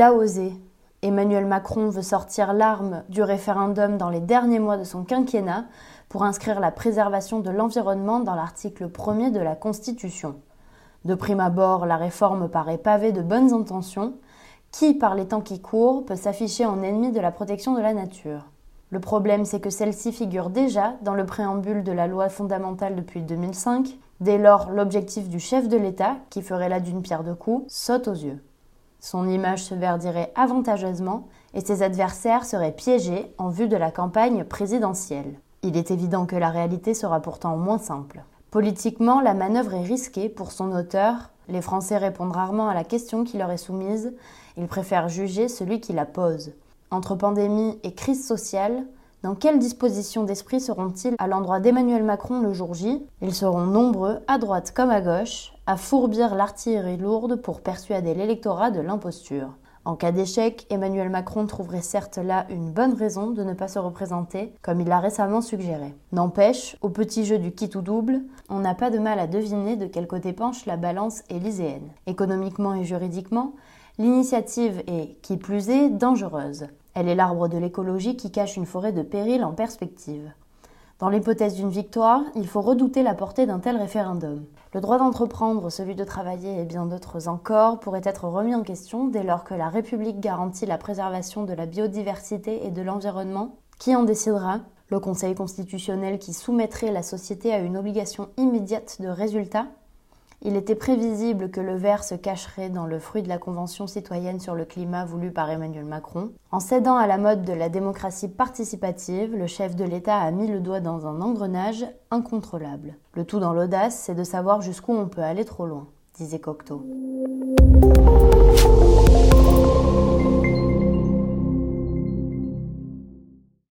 Il a osé. Emmanuel Macron veut sortir l'arme du référendum dans les derniers mois de son quinquennat pour inscrire la préservation de l'environnement dans l'article 1er de la Constitution. De prime abord, la réforme paraît pavée de bonnes intentions. Qui, par les temps qui courent, peut s'afficher en ennemi de la protection de la nature? Le problème, c'est que celle-ci figure déjà dans le préambule de la loi fondamentale depuis 2005. Dès lors, l'objectif du chef de l'État, qui ferait là d'une pierre deux coups, saute aux yeux. Son image se verdirait avantageusement et ses adversaires seraient piégés en vue de la campagne présidentielle. Il est évident que la réalité sera pourtant moins simple. Politiquement, la manœuvre est risquée pour son auteur. Les Français répondent rarement à la question qui leur est soumise. Ils préfèrent juger celui qui la pose. Entre pandémie et crise sociale, dans quelle disposition d'esprit seront-ils à l'endroit d'Emmanuel Macron le jour J? Ils seront nombreux, à droite comme à gauche, à fourbir l'artillerie lourde pour persuader l'électorat de l'imposture. En cas d'échec, Emmanuel Macron trouverait certes là une bonne raison de ne pas se représenter, comme il l'a récemment suggéré. N'empêche, au petit jeu du kit ou double, on n'a pas de mal à deviner de quel côté penche la balance élyséenne. Économiquement et juridiquement, l'initiative est, qui plus est, dangereuse. Elle est l'arbre de l'écologie qui cache une forêt de péril en perspective. Dans l'hypothèse d'une victoire, il faut redouter la portée d'un tel référendum. Le droit d'entreprendre, celui de travailler et bien d'autres encore pourraient être remis en question dès lors que la République garantit la préservation de la biodiversité et de l'environnement. Qui en décidera? Le Conseil constitutionnel qui soumettrait la société à une obligation immédiate de résultat? Il était prévisible que le verre se cacherait dans le fruit de la Convention citoyenne sur le climat voulue par Emmanuel Macron. En cédant à la mode de la démocratie participative, le chef de l'État a mis le doigt dans un engrenage incontrôlable. Le tout dans l'audace, c'est de savoir jusqu'où on peut aller trop loin, disait Cocteau.